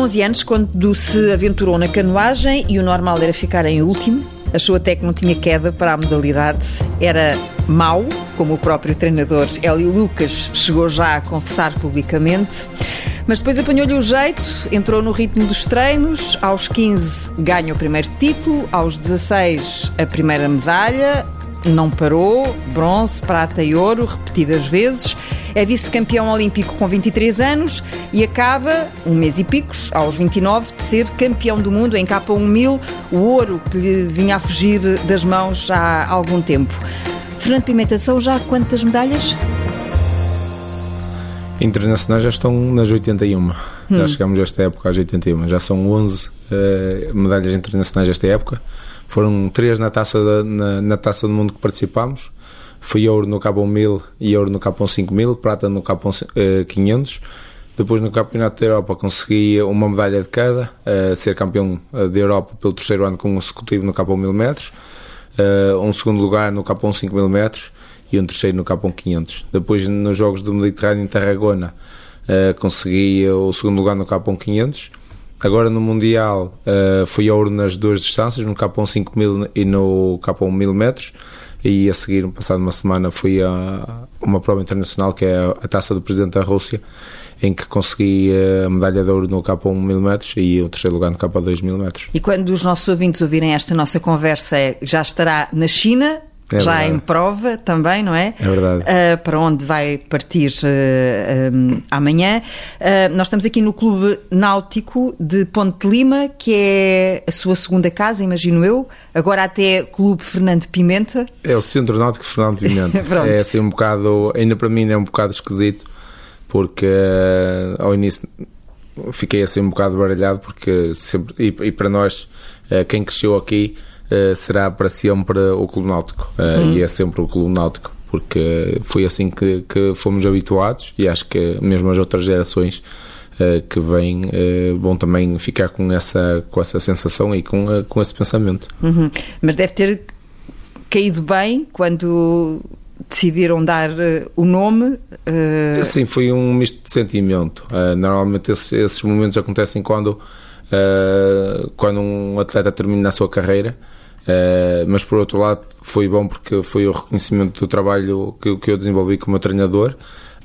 11 anos quando se aventurou na canoagem e o normal era ficar em último. Achou até que não tinha queda para a modalidade. Era mau, como o próprio treinador Hélio Lucas chegou já a confessar publicamente. Mas depois apanhou-lhe o jeito, entrou no ritmo dos treinos. Aos 15 ganha o primeiro título, aos 16 a primeira medalha, não parou, bronze, prata e ouro, repetidas vezes. É vice-campeão olímpico com 23 anos e acaba, um mês e picos, aos 29, de ser campeão do mundo em capa 1000, o ouro que lhe vinha a fugir das mãos há algum tempo. Fernando Pimenta, são já quantas medalhas? Internacionais já estão nas 81. Hum. Já chegamos a esta época às 81. Já são 11 uh, eh, medalhas internacionais esta época. Foram três na taça, da, na, na, taça do mundo que participámos. Foi ouro no Capão 1000 e ouro no Capão 5000, prata no Capão uh, 500. Depois no Campeonato da Europa consegui uma medalha de cada, uh, ser campeão uh, da Europa pelo terceiro ano consecutivo no Capão 1000 metros, um segundo lugar no Capão 5000 metros e um terceiro no Capão 500. Depois nos Jogos do Mediterrâneo em Tarragona consegui o segundo lugar no Capão 500. Agora no Mundial fui ouro nas duas distâncias, no Capão 5000 e no Capão 1000 metros. E a seguir, passado uma semana, fui a uma prova internacional que é a Taça do Presidente da Rússia, em que consegui eh, a medalha de ouro no Capão 1000 metros e o terceiro lugar no Capão 2000 metros. E quando os nossos ouvintes ouvirem esta nossa conversa, já estará na China é já verdade. em prova também, não é? É verdade. Uh, para onde vai partir uh, ah, um, amanhã. Uh, nós estamos aqui no Clube Náutico de Ponte de Lima, que é a sua segunda casa, imagino eu. Agora até Clube Fernando Pimenta. É o Centro Náutico Fernando Pimenta. é assim um bocado, ainda para mim é um bocado esquisito, porque ao início fiquei assim um bocado baralhado, porque sempre, e, e para nós, quem cresceu aqui será para sempre o Clube Náutico uh, e é sempre o Clube Náutico porque foi assim que, que fomos habituados e acho que mesmo as outras gerações uh, que vêm vão também ficar com essa, com essa sensação e com, com esse pensamento. Uhum. Mas deve ter caído bem quando decidiram dar o nome? Uh... Sim, foi um misto de sentimento. Uh, normalmente esses, esses, momentos acontecem quando, quando um atleta termina a sua carreira Uh, mas por outro lado foi bom porque foi o reconhecimento do trabalho que, que eu desenvolvi como treinador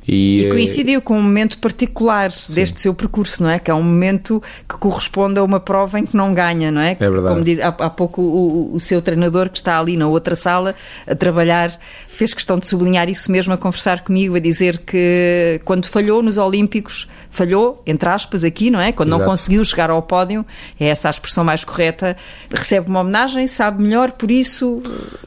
e, e, coincidiu com um momento particular sim. deste seu percurso, não é? Que é um momento que corresponde a uma prova em que não ganha, não é? É verdade. Como diz há, há pouco o, o, seu treinador que está ali na outra sala a trabalhar fez questão de sublinhar isso mesmo, a conversar comigo, a dizer que quando falhou nos Olímpicos, falhou, entre aspas, aqui, não é? Quando Exato. não conseguiu chegar ao pódio, é essa a expressão mais correta, recebe uma homenagem, sabe melhor por isso?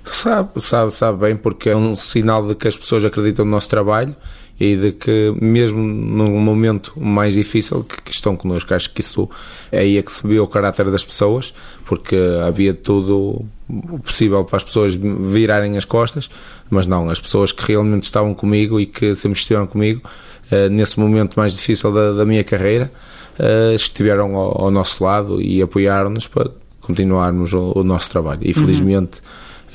Sabe, sabe, sabe bem, porque é um sinal de que as pessoas acreditam no nosso trabalho e de que mesmo num momento mais difícil que, estão connosco, acho que isso é aí é que se viu o caráter das pessoas, porque havia tudo o possível para as pessoas virarem as costas, mas não, as pessoas que realmente estavam comigo e que sempre estiveram comigo uh, nesse momento mais difícil da, da minha carreira, uh, estiveram ao, ao, nosso lado e apoiaram-nos para continuarmos o, o, nosso trabalho. E felizmente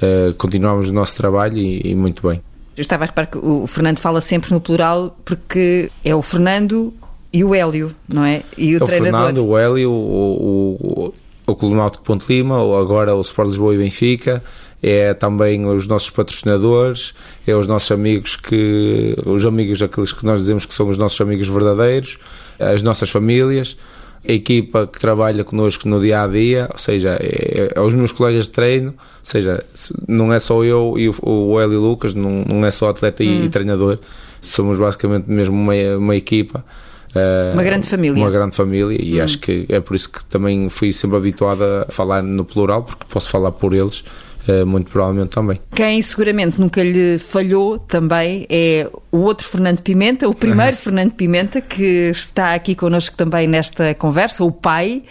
uhum. uh, continuamos o nosso trabalho e, e muito bem. Eu estava a reparar que o Fernando fala sempre no plural porque é o Fernando e o Hélio, não é? E o, é o treinador. Fernando, o Hélio, o, o, o Clube Náutico Ponte Lima, agora o Sport Lisboa e Benfica, é também os nossos patrocinadores, é os nossos amigos que, os amigos aqueles que nós dizemos que são os nossos amigos verdadeiros, as nossas famílias, a equipa que trabalha connosco no dia a dia, ou seja, é, é os meus colegas de treino, ou seja, não é só eu e o, o Hélio Lucas, não, não é só atleta hum. e, e, treinador, somos basicamente mesmo uma, uma equipa. Uh, uma grande família. Uma grande família, e hum. acho que é por isso que também fui sempre habituado a falar no plural, porque posso falar por eles muito provavelmente também. Quem seguramente nunca lhe falhou também é o outro Fernando Pimenta, o primeiro Fernando Pimenta, que está aqui connosco também nesta conversa, o pai.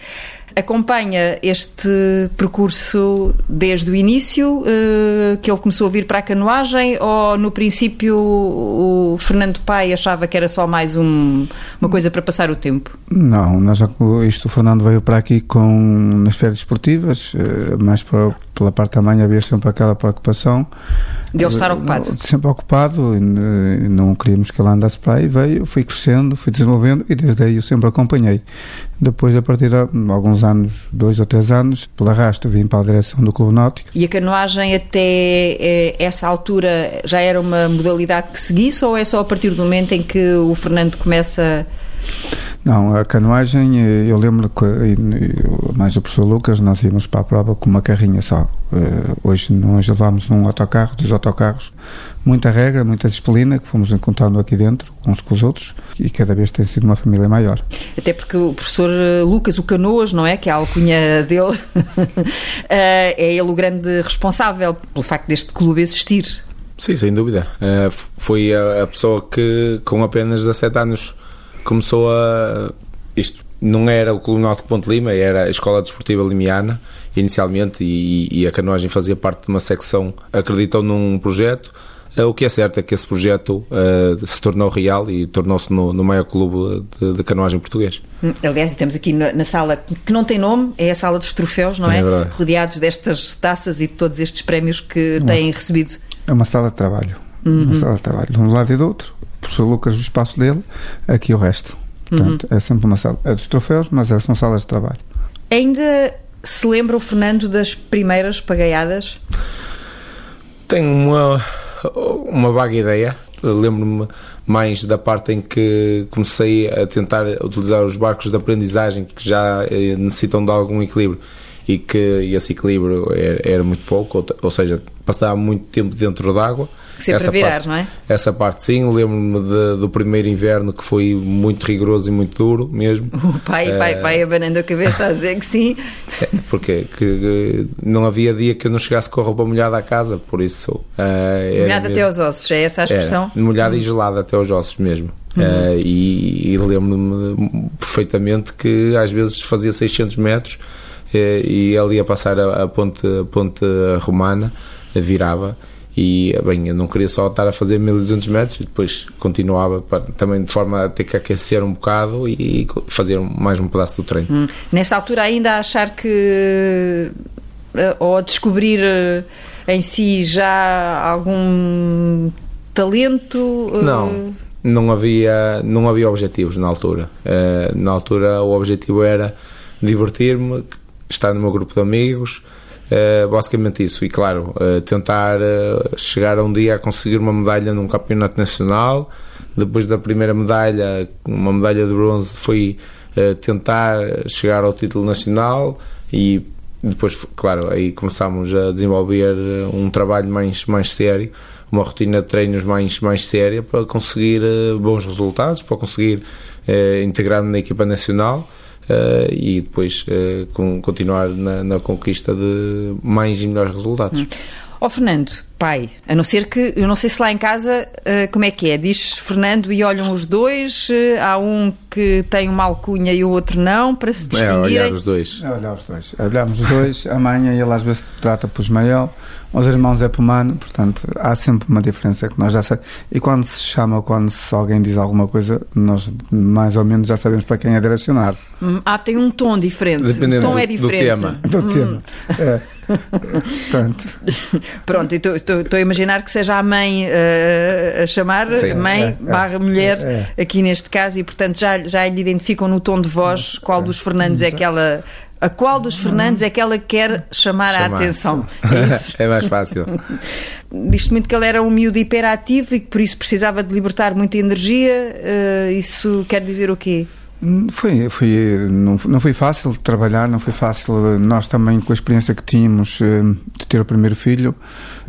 Acompanha este percurso desde o início, uh, que ele começou a vir para a canoagem, ou no princípio o Fernando Pai achava que era só mais um, uma coisa para passar o tempo? Não, nós, isto o Fernando veio para aqui com nas férias esportivas, uh, mais para pela parte da mãe havia sempre aquela preocupação. De ele estar ocupado? Sempre ocupado, e não queríamos que ele andasse para aí. Veio, fui crescendo, fui desenvolvendo e desde aí eu sempre acompanhei. Depois, a partir de alguns anos, dois ou três anos, pela arrasto, vim para a direção do Clube Náutico. E a canoagem até eh, essa altura já era uma modalidade que seguisse ou é só a partir do momento em que o Fernando começa não, a canoagem, eh, eu lembro que mais o professor Lucas, nós íamos para a prova com uma carrinha só. Eh, hoje nós levámos um autocarro, dois autocarros, muita regra, muita disciplina que fomos encontrando aqui dentro, uns com os outros, e cada vez tem sido uma família maior. Até porque o professor eh, Lucas, o Canoas, não é? Que é a alcunha dele, é ele o grande responsável pelo facto deste clube existir. Sim, sem dúvida. Foi a pessoa que, com apenas 17 anos, começou a. Isto não era o Clube Náutico Ponte Lima, era a Escola Desportiva Limiana, inicialmente, e, e, a canoagem fazia parte de uma secção. Acreditou num projeto. Uh, o que é certo é que esse projeto uh, se tornou real e tornou-se no, no, maior clube de, de, canoagem português. Hum, aliás, estamos aqui na, na, sala que não tem nome, é a sala dos troféus, não é? é Rodeados destas taças e de todos estes prémios que Nossa. têm recebido. É uma sala de trabalho. Uhum. Uma sala de trabalho, de um lado e do outro professor Lucas o espaço dele, aqui o resto. Portanto, uhum. é sempre uma sala. É dos troféus, mas é, são salas de trabalho. Ainda se lembra o Fernando das primeiras pagaiadas? Tenho uma, uma vaga ideia. Lembro-me mais da parte em que comecei a tentar utilizar os barcos de aprendizagem que já eh, necessitam de algum equilíbrio e que esse equilíbrio era, era muito pouco, ou, ou seja, passava muito tempo dentro d'água Sempre essa virar, parte, não é? Essa parte sim, lembro-me do primeiro inverno que foi muito rigoroso e muito duro mesmo. O pai, uh, pai, pai abanando a cabeça a dizer que sim. É, porque que, não havia dia que eu não chegasse com a roupa molhada à casa, por isso. Uh, molhada até aos ossos, é essa a expressão? Molhada e uhum. gelada até aos ossos mesmo. Uhum. Uh, e, e lembro-me perfeitamente que às vezes fazia 600 metros e ele ia passar a, a ponte, a ponte romana, virava e bem, eu não queria só estar a fazer 1200 metros e depois continuava para, também de forma a ter que aquecer um bocado e fazer mais um pedaço do treino. Hum. Nessa altura ainda achar que eh, ou descobrir eh, em si já algum talento? Eh? Não, não havia, não havia objetivos na altura. Na altura o objetivo era divertir-me, estar no meu grupo de amigos, Uh, basicamente isso. E claro, uh, tentar uh, chegar um dia a conseguir uma medalha num campeonato nacional. Depois da primeira medalha, uma medalha de bronze, foi tentar chegar ao título nacional e depois, claro, aí começámos a desenvolver um trabalho mais, mais sério, uma rotina de treinos mais, mais séria para conseguir bons resultados, para conseguir integrar-me na equipa nacional e depois uh, com, continuar na, na, conquista de mais e melhores resultados. Hum. Ó oh, Fernando, pai, a não ser que, eu não sei se lá em casa uh, como é que é, diz Fernando e olham os dois, há um que tem uma alcunha e o outro não, para se distinguirem. É olhar os dois. É olhar os dois. Olhamos os dois, a mãe ele às vezes trata por Ismael, os irmãos é Pomano, portanto há sempre uma diferença que nós já sabemos. E quando se chama, quando se alguém diz alguma coisa, nós mais ou menos já sabemos para quem é direcionar. Hum, ah, tem um tom diferente. Dependendo o tom do, é diferente. Do tema. Do hum. tema. É. Portanto. Pronto, estou a imaginar que seja a mãe uh, a chamar, Sim, mãe é, é, barra mulher, é, aqui neste caso, e portanto já, já lhe identificam no tom de voz qual dos Fernandes é aquela a qual dos Fernandes é que ela quer chamar, chamar a atenção? É, é mais fácil. Diz-te muito que ele era um miúdo hiperativo e que por isso precisava de libertar muita energia. Uh, isso quer dizer o quê? Foi, foi, não, não foi fácil trabalhar, não foi fácil. Nós também, com a experiência que tínhamos eh, de ter o primeiro filho,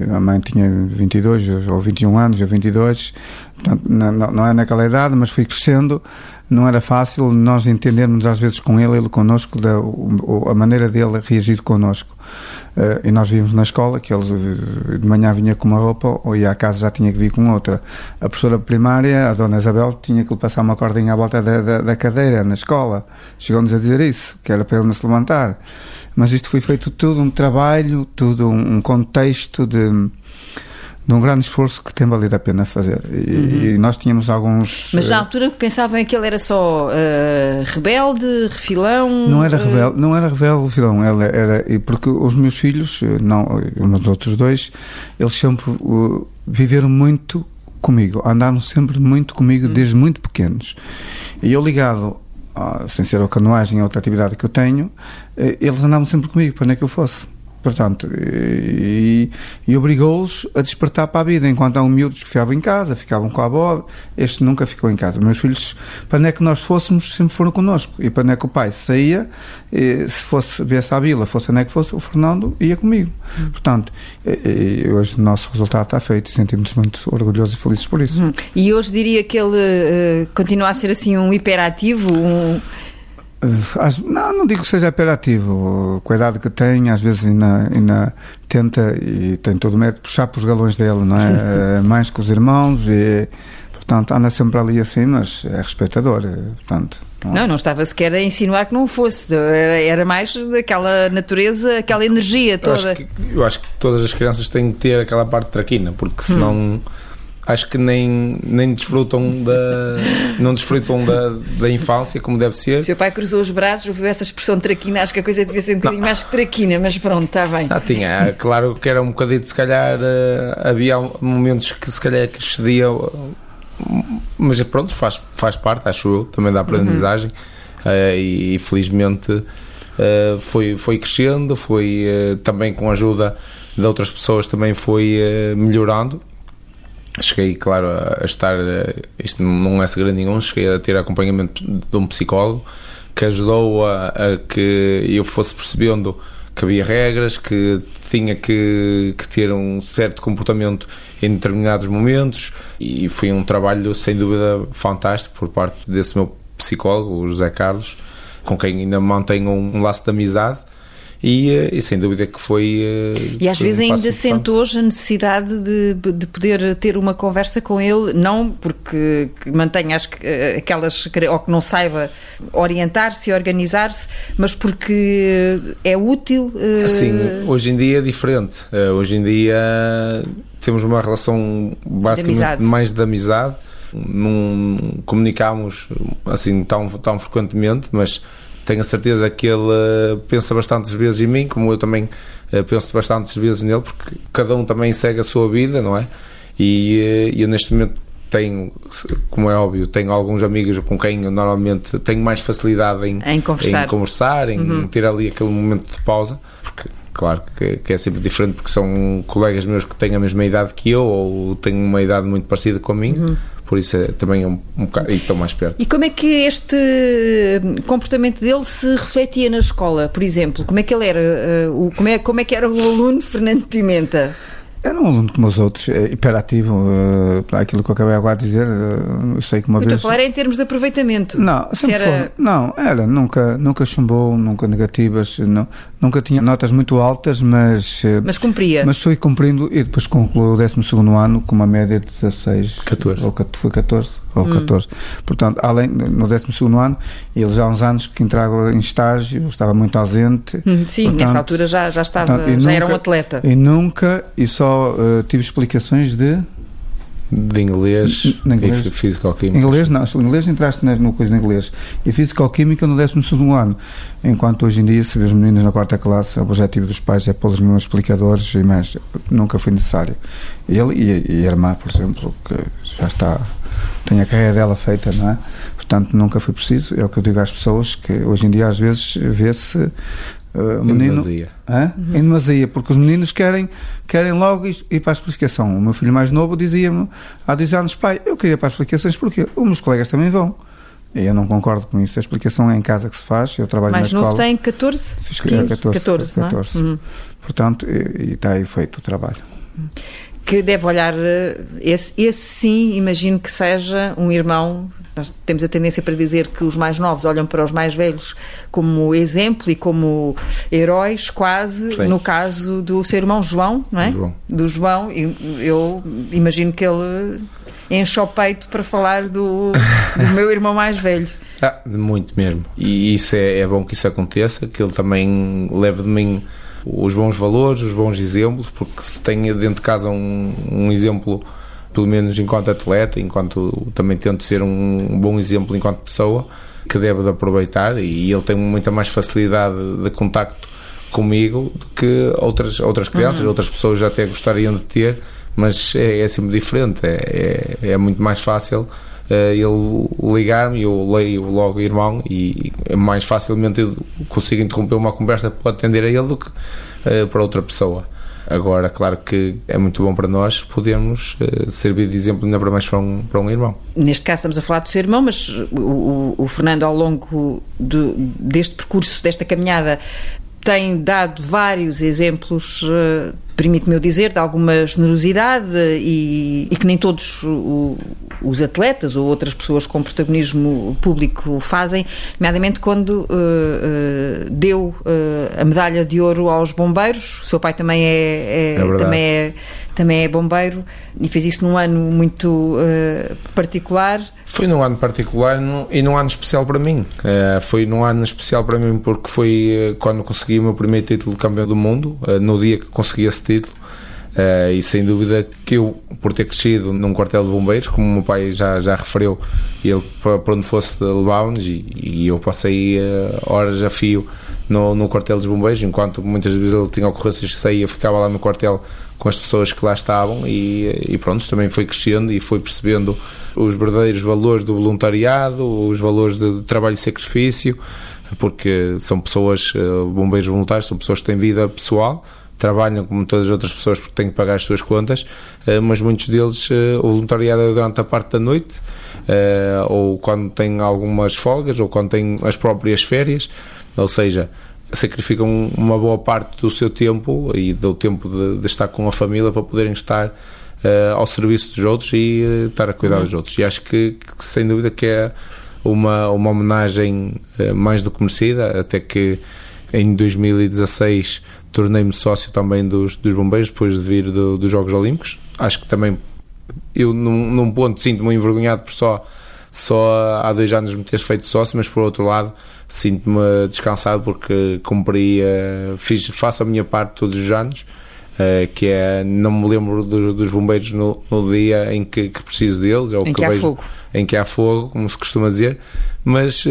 a mãe tinha 22 ou 21 anos, ou 22, portanto, não, não é naquela idade, mas foi crescendo não era fácil nós entendermos às vezes com ele, ele connosco, da, a maneira dele reagir connosco. Uh, e nós vimos na escola que ele eh, de manhã vinha com uma roupa ou ia à casa já tinha que vir com outra. A professora primária, a dona Isabel, tinha que lhe passar uma cordinha à volta da, da, da cadeira na escola. Chegou-nos a dizer isso, que era para ele não se levantar. Mas isto foi feito tudo um trabalho, tudo um contexto de de um grande esforço que tem valido a pena fazer. E, uhum. e nós tínhamos alguns. Mas na altura pensavam que ele era só uh, rebelde, refilão. Não era rebelde, não era rebelde, refilão. Ele era, porque os meus filhos, não, os outros dois, eles sempre uh, viveram muito comigo, andaram sempre muito comigo uhum. desde muito pequenos. E eu ligado sem ser a canoagem, a outra atividade que eu tenho, eh, eles andavam sempre comigo para onde é que eu fosse. Portanto, e, e obrigou-os a despertar para a vida. Enquanto há um miúdos que ficavam em casa, ficavam com a avó, este nunca ficou em casa. Meus filhos, para onde é que nós fôssemos, sempre foram connosco. E para onde é que o pai saía, se fosse viesse à vila, fosse onde é que fosse, o Fernando ia comigo. Hum. Portanto, e, hoje o nosso resultado está feito e sentimos-nos muito orgulhosos e felizes por isso. Hum. E hoje diria que ele uh, continua a ser assim um hiperativo, um não, não digo que seja operativo. Com a idade que tem, às vezes ainda, ainda tenta e tem todo o método puxar para os galões dele, não é? Mais que os irmãos e, portanto, anda sempre ali assim, mas é respeitador. Portanto, não, não, não estava sequer a insinuar que não fosse. Era, era mais daquela natureza, aquela energia toda. Eu acho, que, eu acho que todas as crianças têm que ter aquela parte traquina, porque senão. Hum acho que nem, nem desfrutam da não desfrutam da, da infância como deve ser. O seu pai cruzou os braços, ouviu essa expressão traquina, acho que a coisa devia ser um bocadinho não. mais que traquina, mas pronto, está bem. Ah, tinha, claro que era um bocadinho, se calhar uh, havia momentos que se calhar que excedia, mas pronto, faz, faz parte, acho eu, também da aprendizagem uhum. uh, e, felizmente uh, foi, foi crescendo, foi também com a ajuda de outras pessoas também foi melhorando cheguei, claro, a, estar. Isto não é segredo nenhum, cheguei a ter acompanhamento de um psicólogo que ajudou a, a que eu fosse percebendo que havia regras, que tinha que, que, ter um certo comportamento em determinados momentos e foi um trabalho sem dúvida fantástico por parte desse meu psicólogo, o José Carlos, com quem ainda mantenho um, um laço de amizade e, eh, e, sem dúvida que foi. Eh, e às foi vezes um ainda sente hoje a necessidade de, de poder ter uma conversa com ele, não porque mantenha as, eh, aquelas. ou que não saiba orientar-se e organizar-se, mas porque é útil. Assim, hoje em dia é diferente. Hoje em dia temos uma relação basicamente de mais de amizade. Não comunicamos assim tão, tão frequentemente, mas tenho a certeza que ele uh, pensa bastantes vezes em mim, como eu também uh, penso bastantes vezes nele, porque cada um também segue a sua vida, não é? E uh, eu neste momento tenho, como é óbvio, tenho alguns amigos com quem eu normalmente tenho mais facilidade em, em conversar, em, conversar, em uhum. ter ali aquele momento de pausa, porque claro que, que, é sempre diferente porque são colegas meus que têm a mesma idade que eu ou têm uma idade muito parecida com a minha. Uhum por isso é, também é um, um bocado, e estão mais perto. E como é que este comportamento dele se refletia na escola, por exemplo? Como é que ele era? Uh, o, como, é, como é que era o aluno Fernando Pimenta? Era um aluno como os outros, é hiperativo, uh, aquilo que eu acabei agora de dizer. Uh, sei que uma eu vez. Estou a falar em termos de aproveitamento. Não, era... Foi, não, era, nunca, nunca chumbou, nunca negativas, não, nunca tinha notas muito altas, mas. Uh, mas cumpria. Mas fui cumprindo e depois concluiu o 12 ano com uma média de 16. 14. Ou, foi 14 ou 14. Hum. Portanto, além, no 12 ano, ele já há uns anos que entrava em estágio, estava muito ausente. Hum, sim, portanto, nessa altura já, já estava, portanto, já nunca, era um atleta. E nunca, e só uh, tive explicações de de inglês, inglês. e físico-química. Inglês não, inglês entraste no coisa de inglês e físico-química no 12 ano. Enquanto hoje em dia, se vê os meninos na quarta classe, o objetivo dos pais é pôr-los mesmos explicadores e mais, nunca foi necessário. Ele e, e a irmã, por exemplo, que já está, tem a carreira dela feita, não é? Portanto, nunca foi preciso. É o que eu digo às pessoas, que hoje em dia às vezes vê-se Uh, menino, em demasia. Uhum. Em demasia, porque os meninos querem, querem logo ir, ir para a explicação. O meu filho mais novo dizia-me há dois anos, pai, eu queria para as explicações porque os meus colegas também vão. Eu não concordo com isso. A explicação é em casa que se faz. Eu trabalho mais na novo escola. tem 14? Fiz 15, 14, 14, 14. É? Uhum. Portanto, e, e está aí feito o trabalho. Que deve olhar, eh, esse, esse sim, imagino que seja um irmão nós temos a tendência para dizer que os mais novos olham para os mais velhos como exemplo e como heróis, quase, Sim. no caso do seu irmão João, não é? João. Do João, eu imagino que ele enche o peito para falar do, do meu irmão mais velho. Ah, muito mesmo. E isso é, é, bom que isso aconteça, que ele também leve de mim os bons valores, os bons exemplos, porque se tem dentro de casa um, um exemplo, pelo menos enquanto atleta, enquanto também tento ser um, bom exemplo enquanto pessoa, que deve de aproveitar e ele tem muita mais facilidade de contacto comigo do que outras, outras crianças, uhum. outras pessoas já até gostariam de ter, mas é, é sempre diferente, é, é, é muito mais fácil Uh, ele ligar-me, eu leio logo o irmão e é mais facilmente eu consigo interromper uma conversa para atender a ele do que uh, para outra pessoa. Agora, claro que é muito bom para nós podermos uh, servir de exemplo ainda para mais para um, para um irmão. Neste caso estamos a falar do seu irmão, mas o, o Fernando ao longo do, deste percurso, desta caminhada, tem dado vários exemplos, uh, permite-me eu dizer, de alguma generosidade e, e que nem todos o, os atletas ou outras pessoas com protagonismo público fazem, nomeadamente quando uh, uh, deu a medalha de ouro aos bombeiros. O seu pai também é, é, é também é também é bombeiro e fez isso num ano muito particular. Foi num ano particular e num ano especial para mim. Uh, foi num ano especial para mim porque foi uh, quando consegui o meu primeiro título de campeão do mundo, uh, no dia que consegui esse título. e sem dúvida que eu, por ter crescido num quartel de bombeiros, como o meu pai já, já referiu, ele para onde fosse levava-nos e, e, eu passei horas a fio no, no quartel dos bombeiros, enquanto muitas vezes ele tinha ocorrências que saía, ficava lá no quartel com as pessoas que lá estavam e, e pronto, também foi crescendo e foi percebendo os verdadeiros valores do voluntariado, os valores de trabalho e sacrifício, porque são pessoas, eh, bombeiros voluntários, são pessoas que têm vida pessoal, trabalham como todas as outras pessoas porque têm que pagar as suas contas, eh, mas muitos deles eh, o voluntariado é durante a parte da noite, ou quando têm algumas folgas, ou quando têm as próprias férias, ou seja, sacrificam uma boa parte do seu tempo e do tempo de, de estar com a família para poderem estar uh, ao serviço dos outros e uh, estar a cuidar uhum. dos outros. E acho que, que, sem dúvida que é uma, uma homenagem uh, mais do que merecida, até que em 2016 tornei-me sócio também dos, dos bombeiros depois de vir do, dos Jogos Olímpicos. Acho que também eu num, num ponto sinto-me envergonhado por só só há dois anos me ter feito sócio, mas por outro lado sinto-me descansado porque cumpri, uh, fiz, faço a minha parte todos os anos, uh, que é, não me lembro do, dos bombeiros no, no, dia em que, que preciso deles, ou em que, que vejo, há fogo. em que há fogo, como se costuma dizer, mas uh,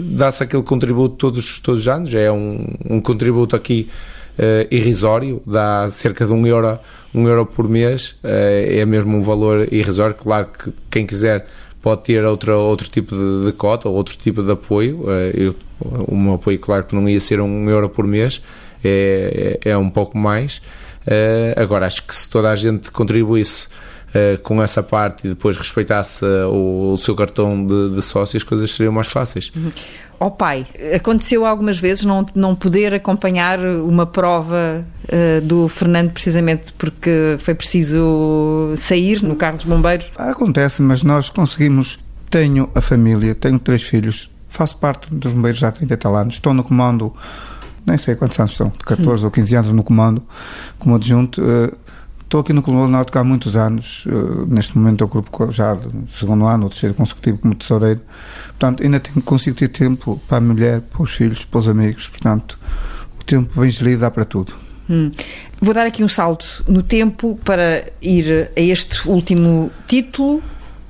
dá-se aquele contributo todos, todos os anos, é um, um contributo aqui irrisório, dá cerca de um euro, um euro por mês, é mesmo um valor irrisório, claro que quem quiser pode ter outra, outro tipo de, de cota ou outro tipo de apoio. Eh, eu, meu apoio, claro que não ia ser um euro por mês, é, é, é um pouco mais. Eh, agora, acho que se toda a gente contribuísse Uh, com essa parte e depois respeitasse uh, o, o, seu cartão de, de sócio, as coisas seriam mais fáceis. Uhum ao pai. Aconteceu algumas vezes não, não poder acompanhar uma prova uh, do Fernando precisamente porque foi preciso sair no carro dos bombeiros? Acontece, mas nós conseguimos. Tenho a família, tenho três filhos, faço parte dos bombeiros já há 30 e tal anos, estou no comando, nem sei quantos anos estão, de 14 hum. ou 15 anos no comando, como adjunto. Uh, Estou aqui no Colombo Náutico há muitos anos. Uh, neste momento, o grupo já do segundo ano, ou terceiro consecutivo como tesoureiro. Portanto, ainda tenho, consigo ter tempo para a mulher, para os filhos, para os amigos. Portanto, o tempo bem gerido dá para tudo. Hum. Vou dar aqui um salto no tempo para ir a este último título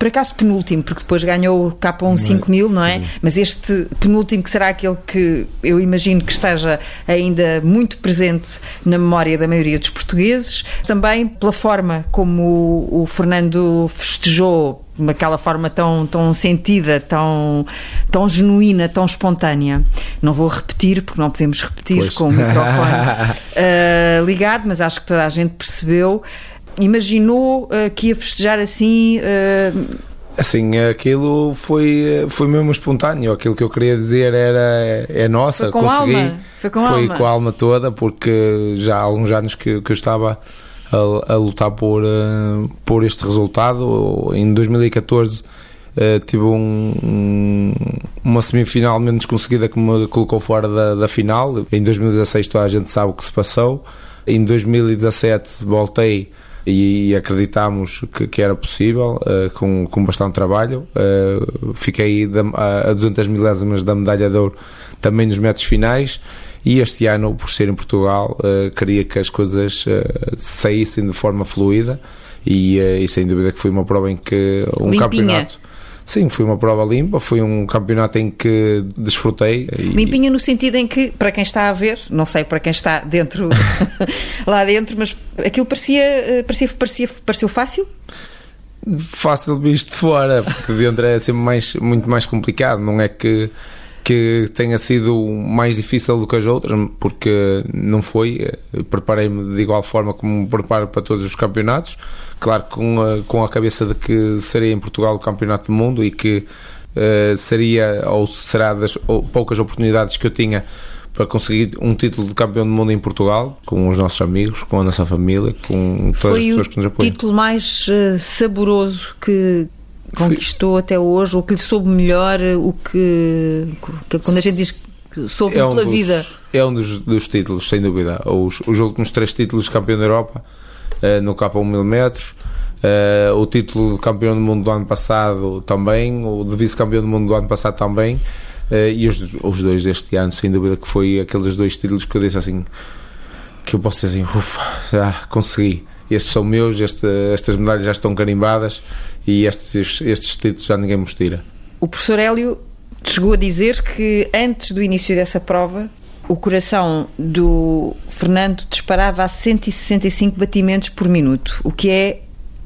por acaso penúltimo, porque depois ganhou o K1 5000, não é? Mas este penúltimo, que será aquele que eu imagino que esteja ainda muito presente na memória da maioria dos portugueses, também pela forma como o, o Fernando festejou aquela forma tão, tão sentida, tão, tão genuína, tão espontânea. Não vou repetir, porque não podemos repetir pois. com o microfone uh, ligado, mas acho que toda a gente percebeu imaginou uh, que ia festejar assim? Uh... Assim, aquilo foi, foi mesmo espontâneo. Aquilo que eu queria dizer era é nossa, foi com consegui. Alma. Foi com, foi alma. com a alma toda, porque já há alguns anos que, que eu estava a, a lutar por, por este resultado. Em 2014 uh, tive um, um, uma semifinal menos conseguida que me colocou fora da, da final. Em 2016 toda a gente sabe o que se passou. Em 2017 voltei e acreditámos que, que era possível, uh, com, com bastante trabalho. Uh, fiquei a 200 milésimas da medalha de ouro também nos metros finais e este ano, por ser em Portugal, uh, queria que as coisas saíssem de forma fluida e, e, sem dúvida que foi uma prova em que um Limpinha. campeonato Sim, foi uma prova limpa, foi um campeonato em que desfrutei. Limpinha no sentido em que, para quem está a ver, não sei para quem está dentro, lá dentro, mas aquilo parecia, parecia, parecia, pareceu fácil? Fácil visto de fora, porque dentro é sempre mais, muito mais complicado, não é que que tenha sido mais difícil do que as outras, porque não foi. Preparei-me de igual forma como me preparo para todos os campeonatos. Claro, com a, com a cabeça de que seria em Portugal o campeonato do mundo e que uh, seria ou será das ou, poucas oportunidades que eu tinha para conseguir um título de campeão do mundo em Portugal, com os nossos amigos, com a nossa família, com todas foi as pessoas que nos apoiam. Foi o título mais uh, saboroso que, conquistou até hoje, o que lhe soube melhor, o que, que quando a gente diz que soube é um pela dos, vida. É um dos, dos, títulos, sem dúvida. Os, os últimos três títulos de campeão da Europa uh, no K1 mil metros. Uh, o título de campeão do mundo do ano passado também, o de vice-campeão do mundo do ano passado também, uh, e os, os dois deste ano, sem dúvida, que foi aqueles dois títulos que eu disse assim: que eu posso dizer assim, ufa, já consegui estes são meus, este, estas medalhas já estão carimbadas e estes, estes títulos já ninguém me os tira. O professor Hélio chegou a dizer que antes do início dessa prova o coração do Fernando disparava a 165 batimentos por minuto, o que é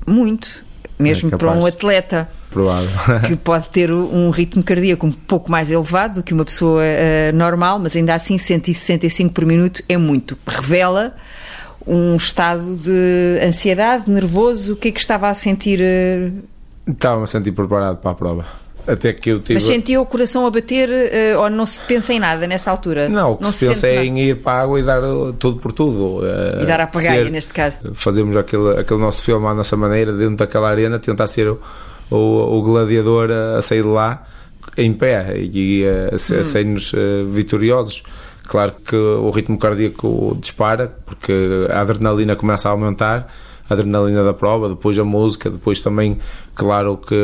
muito, mesmo é para um atleta. Provável. que pode ter um ritmo cardíaco um pouco mais elevado do que uma pessoa uh, normal, mas ainda assim 165 por minuto é muito. Revela um estado de ansiedade, nervoso? O que é que estava a sentir? Eh? Estava-me a sentir preparado para a prova. Até que eu tive... Mas sentia o coração a bater uh, ou não se pensa em nada nessa altura? Não, o que não se, se pensa é em ir para a água e dar tudo por tudo. E dar a pagaia, neste caso. Fazemos aquele, aquele nosso filme à nossa maneira, dentro daquela arena, tentar ser o, o, o gladiador a, sair de lá em pé e a, a, hum. a sair-nos uh, vitoriosos. Claro que o ritmo cardíaco dispara, porque a adrenalina começa a aumentar, a adrenalina da prova, depois a música, depois também, claro, que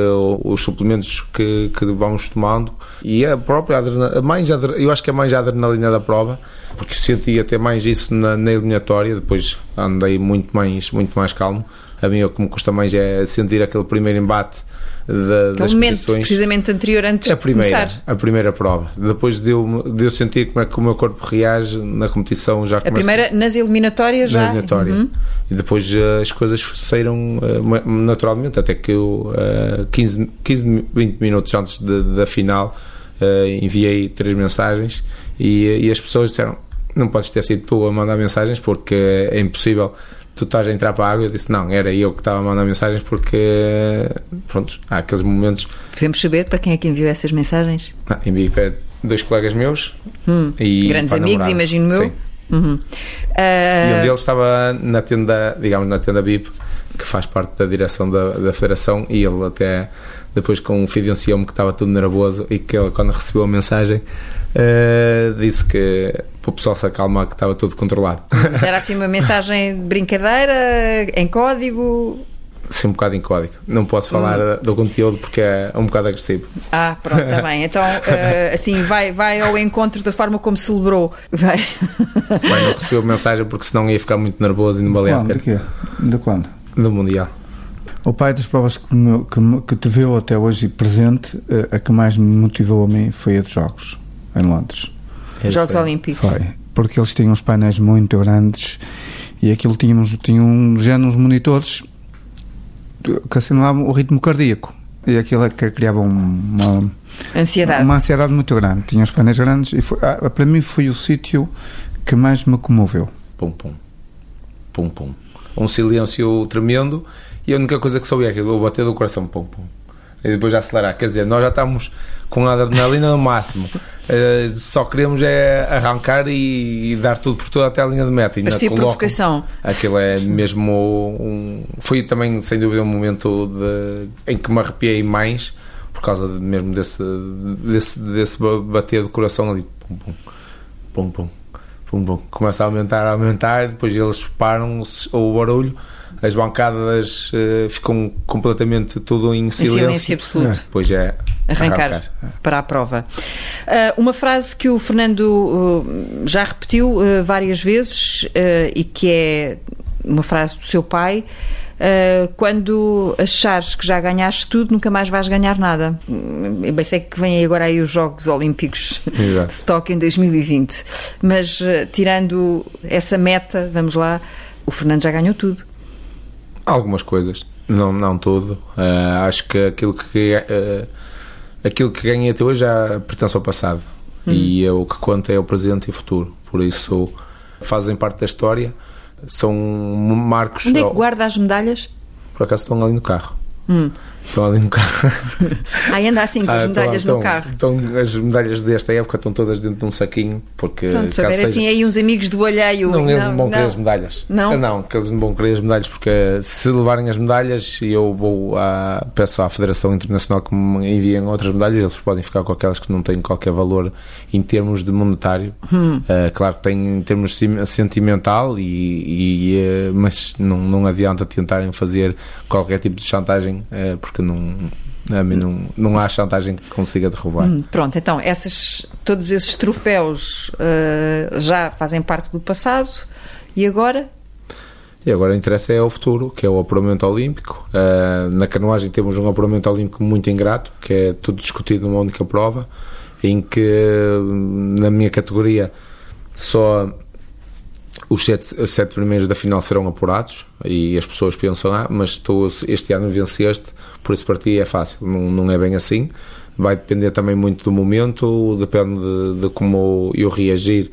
os suplementos que, que vamos tomando e a própria adrenalina, mais eu acho que é mais a adrenalina da prova, porque senti até mais isso na, na eliminatória, depois andei muito mais, muito mais calmo. A mim o que me custa mais é sentir aquele primeiro embate da, das momento precisamente anterior antes a primeira, de começar. A primeira prova. Depois de eu, de eu sentir como é que o meu corpo reage na competição já A primeira nas eliminatórias já? Na eliminatória. Uhum. E depois uh, as coisas saíram uh, naturalmente, até que eu uh, 15, 15, 20 minutos antes de, da final uh, enviei três mensagens e, e as pessoas disseram não podes ter sido tu a mandar mensagens porque é impossível tu estás a entrar para a água. Eu disse, não, era eu que estava a mandar mensagens porque, pronto, há aqueles momentos. Podemos saber para quem é que enviou essas mensagens? Ah, enviei para dois colegas meus. Hum, e grandes amigos, imagino. Sim. Uhum. Uh... E um deles estava na tenda, digamos, na tenda BIP, que faz parte da direção da, da federação, e ele até depois confidenciou-me que estava tudo nervoso e que ele, quando recebeu a mensagem, Uh, disse que para o pessoal se acalmar que estava tudo controlado. Mas era assim uma mensagem de brincadeira, em código? Sim, um bocado em código. Não posso falar hum. do conteúdo porque é um bocado agressivo. Ah, pronto, está bem. Então, uh, assim, vai, vai ao encontro da forma como celebrou. Vai. Bem, não recebeu mensagem porque senão ia ficar muito nervoso e não valia a pena. De quando? Do Mundial. O pai das provas que, me, que, que te viu até hoje presente, eh, a que mais me motivou a mim foi a dos Jogos em Londres. Jogos Olímpicos. Foi, porque eles tinham uns painéis muito grandes e aquilo tínhamos, tinham já nos monitores que assinalavam o ritmo cardíaco e aquilo é que criava uma ansiedade. uma ansiedade muito grande. Tinha os painéis grandes e foi, ah, para mim foi o sítio que mais me comoveu. Pum, pum. Pum, pum. Um silêncio tremendo e a única coisa que soube é aquilo, o bater do coração, pum, pum. E depois já acelerar. Quer dizer, nós já estamos com a adrenalina no máximo. Uh, só queremos é arrancar e, e, dar tudo por tudo até a linha de meta. E Parecia provocação. Aquilo é mesmo. Um, foi também, sem dúvida, um momento de, em que me arrepiei mais por causa de, mesmo desse, desse, desse bater do coração ali. Pum, pum, pum, pum, pum, pum. Começa a aumentar, a aumentar, depois eles param o barulho as bancadas uh, ficam completamente tudo em silêncio. Em silêncio absoluto. Pois é. arrancar, Arrancar. para a prova. Ah, uma frase que o Fernando uh, já repetiu uh, várias vezes uh, e que é uma frase do seu pai. Uh, quando achares que já ganhaste tudo, nunca mais vais ganhar nada. Hum, Eu bem sei que vêm agora aí os Jogos Olímpicos Exato. de Tóquio em 2020, mas uh, tirando essa meta, vamos lá, o Fernando já ganhou tudo. Algumas coisas, não, não tudo. Ah, acho que aquilo que, ah, aquilo que ganhei até hoje já pertence ao passado. E é o que conta é o presente e o futuro. Por isso, fazem parte da história. São marcos. Onde é que guarda as medalhas? Por acaso estão ali no carro. Hum. Estão ali no carro. Aí anda assim com as Ah, medalhas estão- no carro. Estão, as medalhas desta época estão todas dentro de um saquinho. Porque Pronto, se houver seja- assim aí uns amigos do alheio. Não, eles não vão querer as medalhas. Não? Não, que eles não vão querer as medalhas porque se levarem as medalhas eu vou à, peço à Federação Internacional que me enviem outras medalhas, eles podem ficar com aquelas que não têm qualquer valor em termos de monetário. Hum. Ah, claro que tem em termos sentimental, e, e, eh, mas não, não adianta tentarem fazer qualquer tipo de chantagem eh, porque não, a mim não, não há chantagem que consiga derrubar. Hum, Pronto, então essas, todos esses troféus ah, já fazem parte do passado e agora? E agora interessa é o futuro, que é o apuramento olímpico. Ah, na canoagem temos um apuramento olímpico muito ingrato, que é tudo discutido numa única prova, em que na minha categoria só os sete, os sete primeiros da final serão apurados e as pessoas pensam, ah, mas tu este ano venceste, por isso para ti é fácil. Não, não é bem assim. Vai depender também muito do momento, depende de, de como eu reagir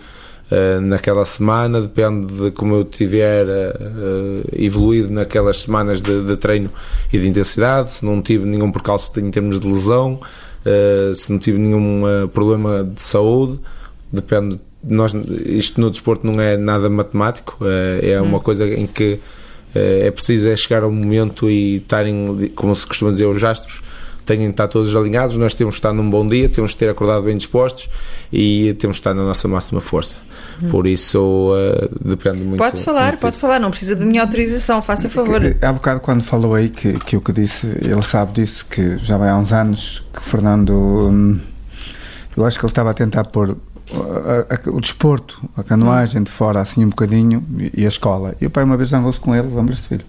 eh, naquela semana, depende de como eu tiver eh, evoluído naquelas semanas de, de treino e de intensidade, se não tive nenhum percalço em termos de lesão, eh, se não tive nenhum problema de saúde, depende. Nós, isto no desporto não é nada matemático, eh, é uma coisa em que eh, é preciso é chegar ao momento e estarem, como se costuma dizer, os astros têm de estar todos alinhados. Nós temos que estar num bom dia, temos que ter acordado bem dispostos e temos que estar na nossa máxima força. Por isso, eh, depende muito. Pode falar, muito pode disso. falar, não precisa de minha autorização, faça favor. Há bocado quando falou aí que, que o que disse, ele sabe disso, que já vai há uns anos que o Fernando, hum, eu acho que ele estava a tentar pôr uh, a- a- o desporto, a canoagem de fora assim um bocadinho e, e a escola. E o pai uma vez zangou-se com ele, lembra-se filho?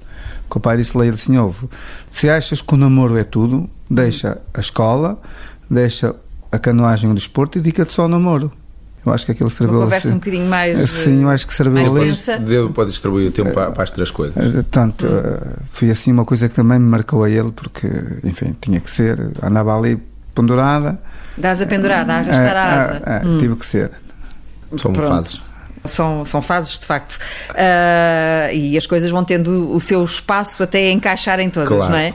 Que o pai disse-lhe ele assim, ouve, se achas que o namoro é tudo, deixa a escola, deixa a canoagem o desporto e dedica-te só ao namoro. Eu acho que aquilo Uma serviu conversa assim. um bocadinho mais. Sim, eu acho que serviu mais ali. Deu para distribuir o tempo para, para as três coisas. Portanto, eh, foi assim uma coisa que também me marcou a ele, porque, enfim, tinha que ser. Andava ali pendurada. Dás a pendurada, a arrastar a eh, asa. Hum. Tive que ser. São fases. São, são fases, de facto. Ah, e as coisas vão tendo o seu espaço até encaixarem todas, Claro. não é?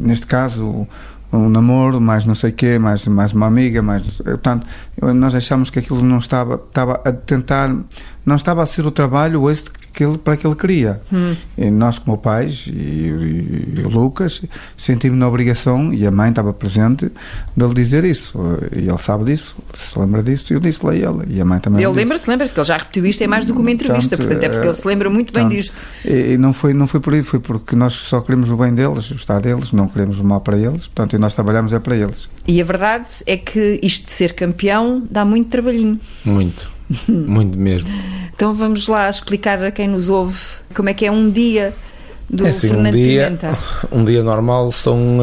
Neste caso, um namoro, mais não sei o quê, mais, mais uma amiga, mais. Portanto, nós achamos que aquilo não estava. Estava a tentar. Não estava a ser o trabalho êxito que ele, para que ele queria. E nós, como pais, e, e- e o Lucas, sentimos na obrigação, e a mãe estava presente, de lhe dizer isso. E ele sabe disso, se lembra disso, e eu disse-lhe a ele. E a mãe também Ele lembra-se, lembra-se que ele já repetiu isto em mais do que uma entrevista, Portanto, portanto é porque ele se lembra muito bem disto. E, e não foi, não foi por aí, foi porque nós só queremos o bem deles, o estado deles, não queremos o mal para eles, portanto, e nós trabalhamos é para eles. E a verdade é que isto de ser campeão dá muito trabalhinho. Muito. Muito mesmo. Então vamos lá explicar a quem nos ouve como é que é um dia do É assim, um Fernando dia, Pimenta. um dia normal são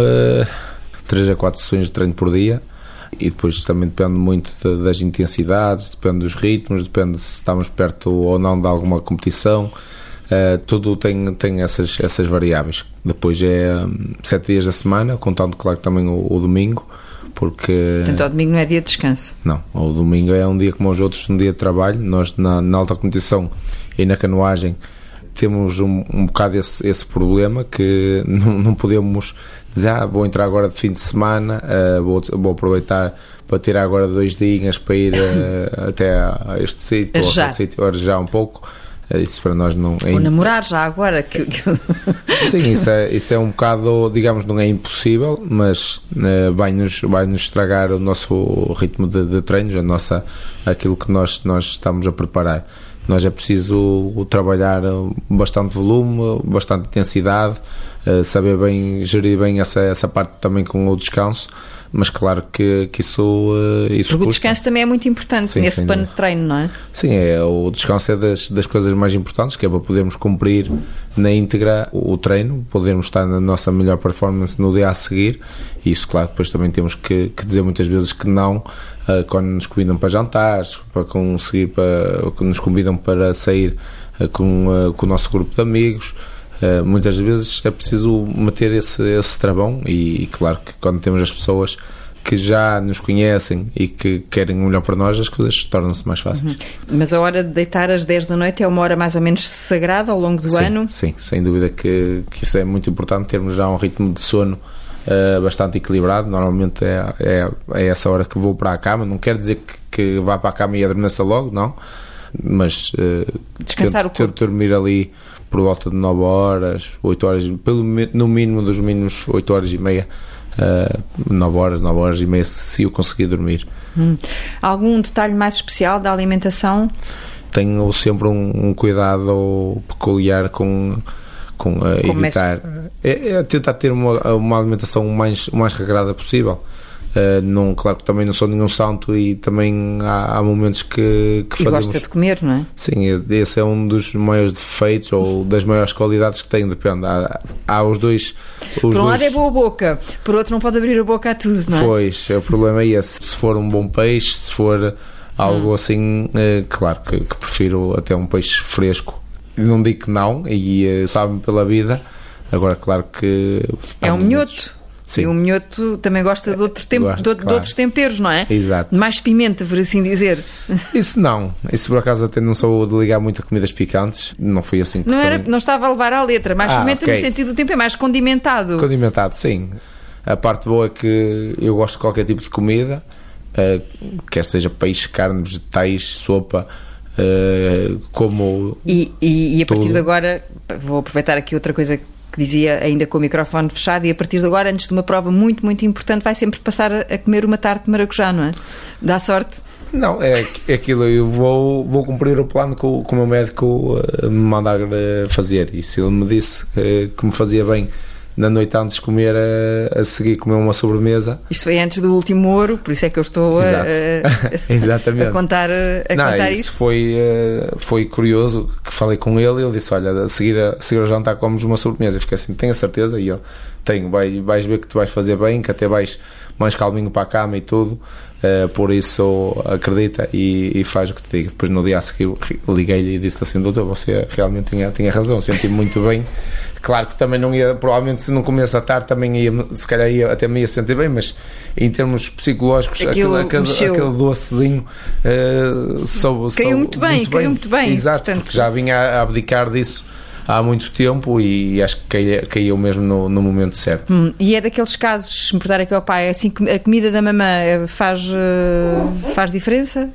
3 a 4 sessões de treino por dia e depois também depende muito da- das intensidades, depende dos ritmos, depende se estamos perto ou não de alguma competição. Eh, tudo tem, tem essas, essas variáveis. Depois é 7 dias da semana, contando, claro, também o, o domingo, porque. Portanto, ao domingo não é dia de descanso. Não, o domingo é um dia como os outros, um dia de trabalho. Nós na, na alta competição e na canoagem temos um, um bocado esse, esse problema que não, não podemos dizer, ah, vou entrar agora de fim de semana, ah, vou, vou aproveitar para tirar agora dois dias para ir ah, até a este sítio ou Já. aquele sítio, arejar um pouco. Ah, Isso para nós não é Ou namorar já agora. Que, que- Sim, isso é, isso é um bocado, digamos, não é impossível, mas eh, vai-nos vai -nos estragar o nosso ritmo de, de treinos, a nossa, aquilo que nós, nós estamos a preparar. Nós é preciso trabalhar bastante volume, bastante intensidade, eh, saber bem, gerir bem essa, essa parte também com o descanso, mas claro que, que isso, uh, isso Porque o descanso também é muito importante sim, nesse plano de treino, não é? Sim, é, o descanso é das, das coisas mais importantes, que é para podermos cumprir na íntegra o, o treino, podermos estar na nossa melhor performance no dia a seguir, e isso, claro, depois também temos que, que dizer muitas vezes que não, uh, quando nos convidam para jantares, para conseguir, para, quando nos convidam para sair uh, com, com o nosso grupo de amigos, Uh, muitas vezes é preciso meter esse, esse travão e, e, claro que quando temos as pessoas que já nos conhecem e que querem o melhor para nós, as coisas tornam-se mais fáceis. Uhum. Mas a hora de deitar às 10 da noite é uma hora mais ou menos sagrada ao longo do sim, ano? Sim, sem dúvida que, que isso é muito importante, termos já um ritmo de sono uh, bastante equilibrado. Normalmente é, é, é, essa hora que vou para a cama. Não quer dizer que, que vá para a cama e adormeça logo, não. Mas uh, descansar tento, o corpo. Tento dormir ali por volta de 9 horas, 8 horas, pelo, no mínimo dos mínimos 8 horas e meia, uh, 9 horas, 9 horas e meia, se eu conseguir dormir. Hum. Algum detalhe mais especial da alimentação? Tenho sempre um, um cuidado peculiar com, com uh, evitar. É, é, tentar ter uma, uma alimentação o mais, o mais regrada possível. Uh, não, claro que também não sou nenhum santo e também há, há momentos que, que e fazemos. gosta de comer, não é? Sim, esse é um dos maiores defeitos ou das maiores qualidades que tenho, depende. Há, há os dois. Os por um dois... lado é boa boca, por outro não pode abrir a boca a tudo, não é? Pois, o problema é esse. Se for um bom peixe, se for algo hum. assim, é, claro que, que, prefiro até um peixe fresco. Não digo que não, e uh, sabe pela vida. Agora, claro que. É um minhoto. Sim. E o minhoto também gosta de, outro tempo, Gosto, de, claro. de, outros temperos, não é? Exato. Mais pimenta, por assim dizer. Isso não. Isso por acaso até não sou de ligar muito a comidas picantes. Não foi assim que Não, também... era, não estava a levar à letra. Mais ah, pimenta okay. no sentido do tempo, é mais condimentado. Condimentado, sim. A parte boa é que eu gosto de qualquer tipo de comida, uh, quer seja peixe, carne, vegetais, sopa. Uh, como e, e, e a partir tudo. de agora vou aproveitar aqui outra coisa que dizia ainda com o microfone fechado, e a partir de agora, antes de uma prova muito, muito importante, vai sempre passar a, comer uma tarte de maracujá, não é? Dá sorte. Não, é, é aquilo, eu vou, vou cumprir o plano que o, que o meu médico uh, me mandar fazer. E se ele me disse uh, que me fazia bem na noite antes de comer, a, a, seguir comer uma sobremesa. Isto foi antes do último ouro, por isso é que eu estou a, a, a contar, a Não, contar isso. Foi, uh, foi curioso que falei com ele ele disse: Olha, a seguir, a seguir ao jantar comes uma sobremesa. Eu fiquei assim: Tenho a certeza? E ele: Tenho, vais, vais ver que tu vais fazer bem, que até vais mais calminho para a cama e tudo. Uh, por isso acredita e, e, faz o que te digo. Depois no dia a seguir liguei-lhe e disse assim: Doutor, você realmente tinha, tinha razão, senti-me muito bem Claro que também não ia, provavelmente se não comesse a tarde também ia, se calhar ia, até me ia sentir bem, mas em termos psicológicos, Aquilo aquele, aquele, aquele docezinho uh, soube, caiu muito bem, muito caiu muito bem. Exato, Portanto... porque já vinha a abdicar disso há muito tempo e acho que caiu, mesmo no, no momento certo. Hum, e é daqueles casos, se me perguntar aqui ao pai, assim, a comida da mamã eh, faz, eh, faz diferença?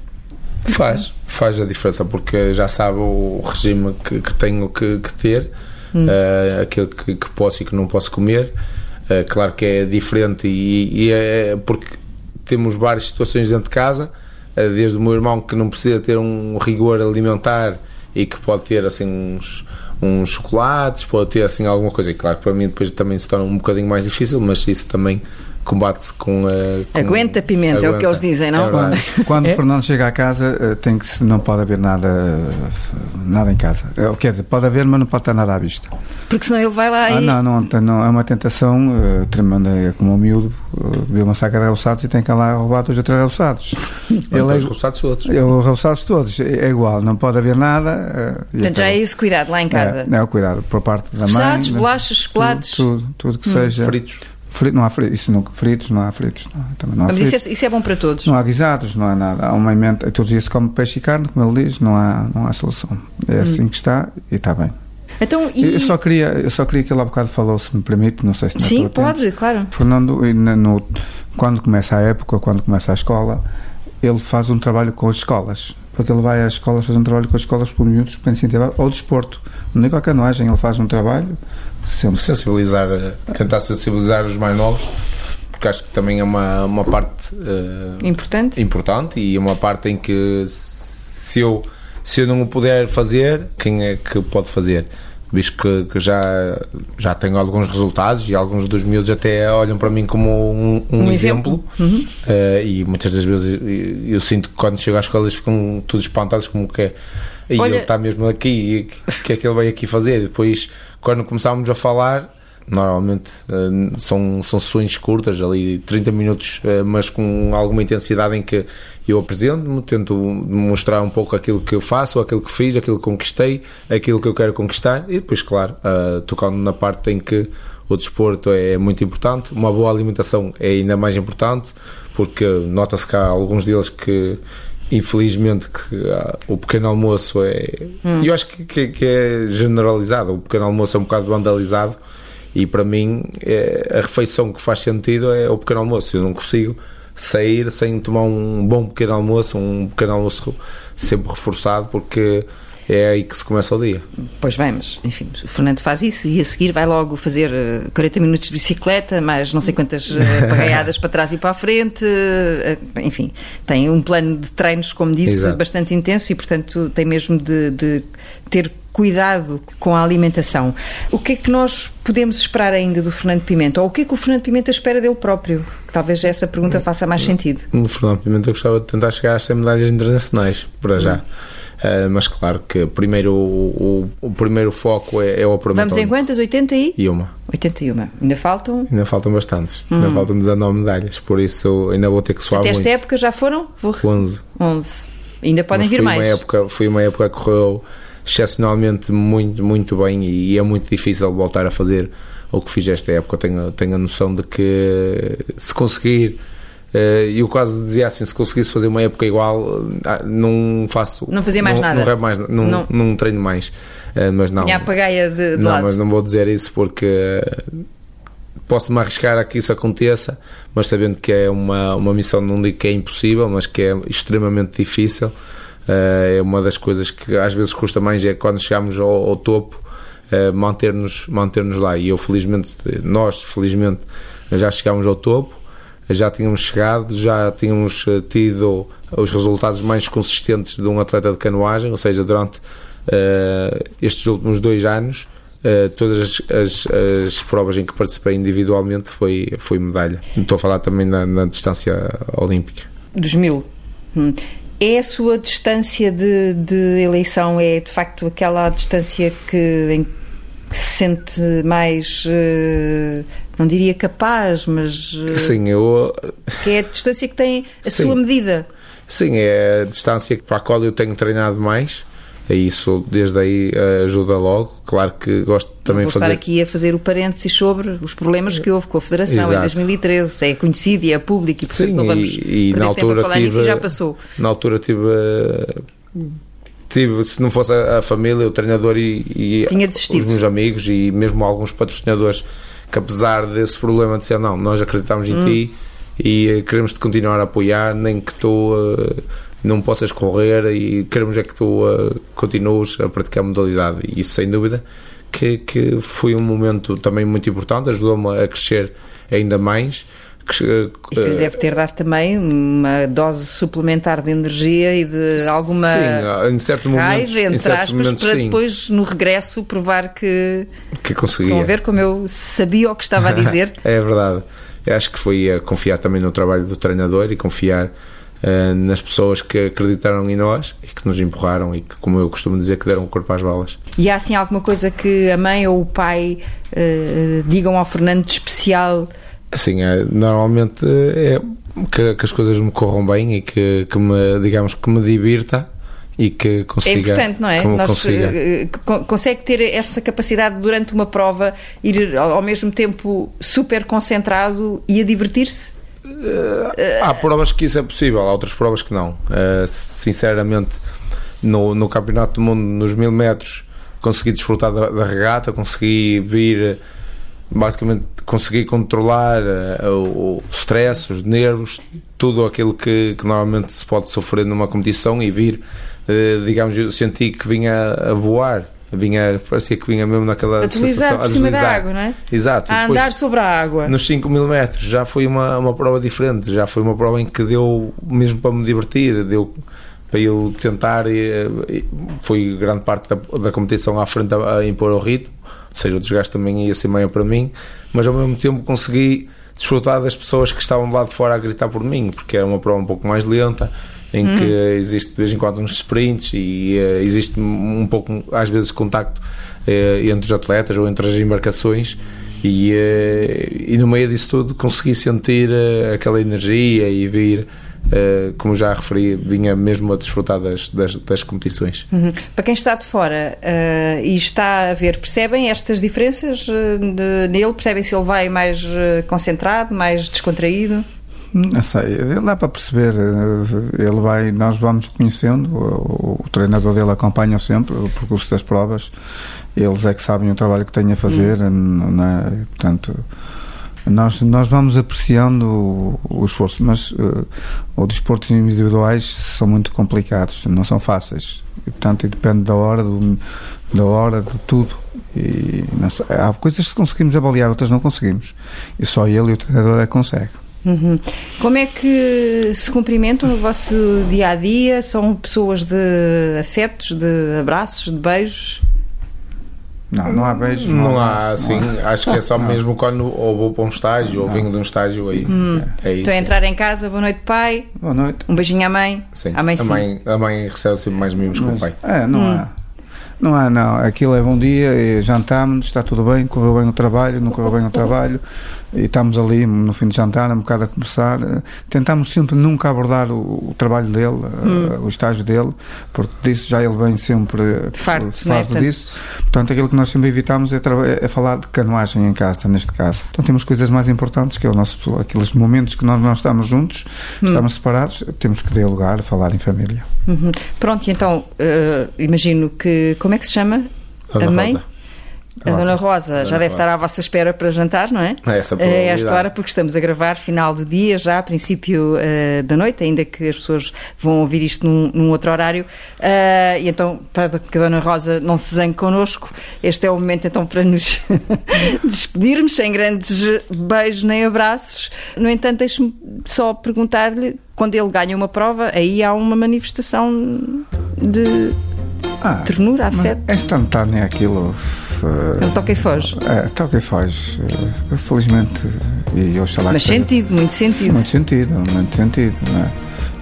Faz, faz a diferença porque já sabe o regime que, que tenho que, que ter hum. uh, aquilo que, que, posso e que não posso comer. Uh, claro que é diferente e, e, é porque temos várias situações dentro de casa, uh, desde o meu irmão que não precisa ter um rigor alimentar e que pode ter assim uns, uns chocolates, pode ter assim alguma coisa. E claro para mim depois também se torna um bocadinho mais difícil, mas isso também combate-se com, uh, com, Aguenta pimenta, aguenta. é o que eles dizem, não? É quando, o é? Fernando chega à casa, eh, tem que não pode haver nada, nada em casa. Eh, quer dizer, pode haver, mas não pode estar nada à vista. Porque senão ele vai lá ah, e. Não, não, não, é uma tentação uh, tremenda. É como o miúdo uh, vê uma saca de reboçados e tem que ir lá roubar dois ou três reboçados. ele é, os reboçados todos. É, os reboçados todos, é, é, igual, não pode haver nada. Uh, Portanto, já é isso, cuidado lá em casa. É, é cuidado por parte da mãe. Reboçados, bolachas, chocolates. Tudo, tudo, tudo que hum. seja. Fritos. Frito, não há fritos, isso não, fritos, não há fritos. Não, também não há Mas fritos. Isso, é, isso é bom para todos? Não há guisados, não há nada. Há uma emenda, todos os dias se come peixe e carne, como ele diz, não há, não há solução. É hum. assim que está e está bem. Então, e... eu, só queria, eu só queria que ele há bocado falou, se me permite, não sei se não Sim, pode, tempo. claro. Fernando, no, quando começa a época, quando começa a escola, ele faz um trabalho com as escolas. Porque ele vai às escolas fazer um trabalho com as escolas com miúdos para incentivar ao desporto. Não é com a canoagem, ele faz um trabalho sempre. Sensibilizar, tentar sensibilizar os mais novos porque acho que também é uma, uma parte uh, importante. importante e é uma parte em que se eu, se eu não o puder fazer, quem é que pode fazer? visto que, que, já, já tenho alguns resultados e alguns dos miúdos até olham para mim como um, um, um exemplo, exemplo. Uhum. Uh, e muitas das vezes eu, eu, sinto que quando chego à escola eles ficam todos espantados como que é e Olha... ele está mesmo aqui e o que é que ele veio aqui fazer? E depois quando começámos a falar normalmente uh, são, são sessões curtas, ali 30 minutos, uh, mas com alguma intensidade em que eu apresento-me, tento mostrar um pouco aquilo que eu faço, aquilo que fiz, aquilo que conquistei, aquilo que eu quero conquistar e depois, claro, uh, tocando na parte em que o desporto é muito importante, uma boa alimentação é ainda mais importante, porque nota-se que há alguns deles que infelizmente que o pequeno almoço é hum. eu acho que, que, que, é generalizado o pequeno almoço é um bocado vandalizado e para mim é, a refeição que faz sentido é o pequeno almoço eu não consigo sair sem tomar um bom pequeno almoço, um pequeno almoço sempre reforçado, porque é aí que se começa o dia. Pois bem, mas enfim, o Fernando faz isso e a seguir vai logo fazer 40 eh, minutos de bicicleta, mais não sei quantas eh, pagaiadas para trás e para a frente, eh, enfim, tem um plano de treinos, como disse, Exato. bastante intenso e, portanto, tem mesmo de, de ter cuidado com a alimentação. O que é que nós podemos esperar ainda do Fernando Pimenta? Ou o que é que o Fernando Pimenta espera dele próprio? Talvez essa pergunta faça mais sentido. O Fernando Pimenta gostava de tentar chegar às 100 medalhas internacionais, para já. Uh, mas claro que primeiro o, o, o primeiro foco é, é o apuramento. Vamos em quantas? 80 e? E uma. 81. Ainda faltam? Ainda faltam bastantes. Hum. Ainda faltam 19 medalhas. Por isso ainda vou ter que suar Até muito. esta época já foram? Vou... 11. 11. Ainda podem mas vir mais. Uma época, foi uma época que correu excepcionalmente muito, muito bem e é muito difícil voltar a fazer o que fiz esta época. Tenho, tenho a noção de que se conseguir, eh, eu quase dizia assim: se conseguisse fazer uma época igual, ah, não faço. Não fazia mais não, nada. Não, mais, não, não. não treino mais. Eh, mas não. Tinha a pagaia de, de Não, lado. mas não vou dizer isso porque posso-me arriscar a que isso aconteça, mas sabendo que é uma, uma missão, não digo que é impossível, mas que é extremamente difícil. Uh, é uma das coisas que às vezes custa mais é quando chegamos ao, ao topo uh, manter-nos manter lá e eu felizmente nós felizmente já chegámos ao topo já tínhamos chegado já tínhamos eh, tido os resultados mais consistentes de um atleta de canoagem ou seja durante uh, estes últimos dois anos todas as, as, as, provas em que participei individualmente foi, foi medalha. Estou a falar também na, na distância olímpica. Dos mil. Hum. É a sua distância de, de eleição, é de facto aquela distância que, em que se sente mais, uh, não diria capaz, mas. Uh, Sim, eu. Que é a distância que tem a Sim. sua medida. Sim, é a distância para a qual eu tenho treinado mais isso desde aí eh, ajuda logo. Claro que gosto também de fazer. estar aqui a fazer o parênteses sobre os problemas que houve com a Federação Exato. em 2013. É conhecido e é público e portanto Sim, não vamos e, e na altura falar tive, nisso e já passou. Na altura tive. Tive, se não fosse a, família, o treinador e, e os meus amigos e mesmo alguns patrocinadores que apesar desse problema dizer não, nós acreditamos em hum. ti e queremos te continuar a apoiar, nem que tu uh, não possas correr e queremos é que tu uh, continues a praticar a modalidade. E isso, sem dúvida, que, que foi um momento também muito importante, ajudou-me a crescer ainda mais. Que, que lhe deve ter dado também uma dose suplementar de energia e de alguma sim, em certo raiva, momentos, entre aspas, momentos, para sim. depois no regresso provar que, que conseguia. Estão a ver como eu sabia o que estava a dizer? é verdade. Eu acho que foi confiar também no trabalho do treinador e confiar uh, nas pessoas que acreditaram em nós e que nos empurraram e que, como eu costumo dizer, que deram o corpo às balas. E há assim alguma coisa que a mãe ou o pai uh, digam ao Fernando de especial? Sim, é, normalmente é que, que, as coisas me corram bem e que, que me, digamos, que me divirta e que consiga. É importante, não é? Nós, uh, consegue ter essa capacidade durante uma prova, ir ao mesmo tempo super concentrado e a divertir-se? Uh, há provas que isso é possível, há outras provas que não. Uh, sinceramente, no, no Campeonato do Mundo, nos mil metros, consegui desfrutar da, da regata, consegui vir, basicamente, consegui controlar uh, o, o stress, os nervos, tudo aquilo que, que, normalmente se pode sofrer numa competição e vir, digamos, eu senti que vinha a voar vinha, parecia que vinha mesmo naquela a deslizar por cima da água, não é? Exato. A andar sobre a água. Nos 5 mil metros já foi uma, uma prova diferente, já foi uma prova em que deu mesmo para me divertir, deu para eu tentar. E, foi grande parte da, da competição à frente a, a impor o ritmo, ou seja, o desgaste também ia ser maior para mim, mas ao mesmo tempo consegui desfrutar das pessoas que estavam de lado de fora a gritar por mim, porque era uma prova um pouco mais lenta, em hum. que existe de vez em quando uns sprints e uh, existe um pouco, às vezes, contacto uh, entre os atletas ou entre as embarcações. E, uh, e no meio disso tudo consegui sentir aquela energia e vir como já referi, vinha mesmo a desfrutar das, das, das competições. Uhum. Para quem está de fora uh, e está a ver, percebem estas diferenças uh, de, nele? Percebem se ele vai mais concentrado, mais descontraído? Não sei, dá para perceber. Ele vai, nós vamos conhecendo, o, o treinador dele acompanha sempre o percurso das provas. Eles é que sabem o trabalho que têm a fazer, uhum. é? portanto nós, nós vamos apreciando o, o esforço, mas uh, os desportos individuais são muito complicados, não são fáceis. E, portanto, depende da hora, do, da hora, de tudo. E há coisas que conseguimos avaliar, outras não conseguimos. E só ele e o treinador é que consegue. Uhum. Como é que se cumprimentam no vosso dia a dia? São pessoas de afetos, de abraços, de beijos? Não, não há beijo. Não, não há, assim. Acho que é só não. mesmo quando ou vou para um estágio ou venho de um estágio aí. Hum. É isso. Estou a entrar em casa, boa noite, pai. Boa noite. Um beijinho à mãe. Sim. À mãe, a, mãe, a mãe recebe sempre mais mimos que o pai. É, não hum. há. Não há, não. Aquilo é bom dia, jantámos, está tudo bem, correu bem o trabalho, não correu bem o trabalho, e estamos ali no fim de jantar, um bocado a conversar. Tentamos sempre nunca abordar o, o trabalho dele, hum. o estágio dele, porque disso já ele vem sempre farto, farto né? disso. Portanto, aquilo que nós sempre evitamos é, é, falar de canoagem em casa, neste caso. Então temos coisas mais importantes, que é o nosso, aqueles momentos que nós não estamos juntos, hum. estamos separados, temos que dialogar, falar em família. Uhum. Pronto, então uh, imagino que. Como é que se chama? Ana a mãe? Rosa. A Dona Rosa já deve estar à vossa espera para jantar, não é? É essa é esta hora, porque estamos a gravar final do dia, já a princípio uh, da noite, ainda que as pessoas vão ouvir isto num, num outro horário. Uh, e então, para que a Dona Rosa não se zangue connosco, este é o momento então para nos despedirmos, sem grandes beijos nem abraços. No entanto, deixe-me só perguntar-lhe, quando ele ganha uma prova, aí há uma manifestação de ah, ternura, afeto. É instantâneo aquilo. É um toque e foge. É, toque e foge. Eh, felizmente, e oxalá Mas sentido, muito sentido. Muito sentido, muito sentido, não é?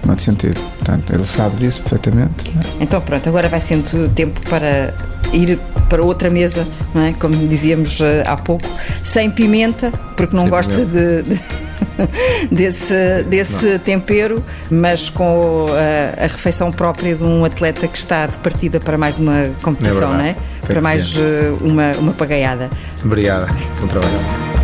Muito sentido. Portanto, ele sabe disso perfeitamente. É? Então, pronto, agora vai sendo tempo para ir para outra mesa, não é? como dizíamos eh, há pouco, sem pimenta, porque não sem gosta de, de desse, desse tempero, mas com a, a, refeição própria de um atleta que está de partida para mais uma competição, é não é? Para mais ser. Eh, uma, uma pagaiada. Obrigada, bom trabalho.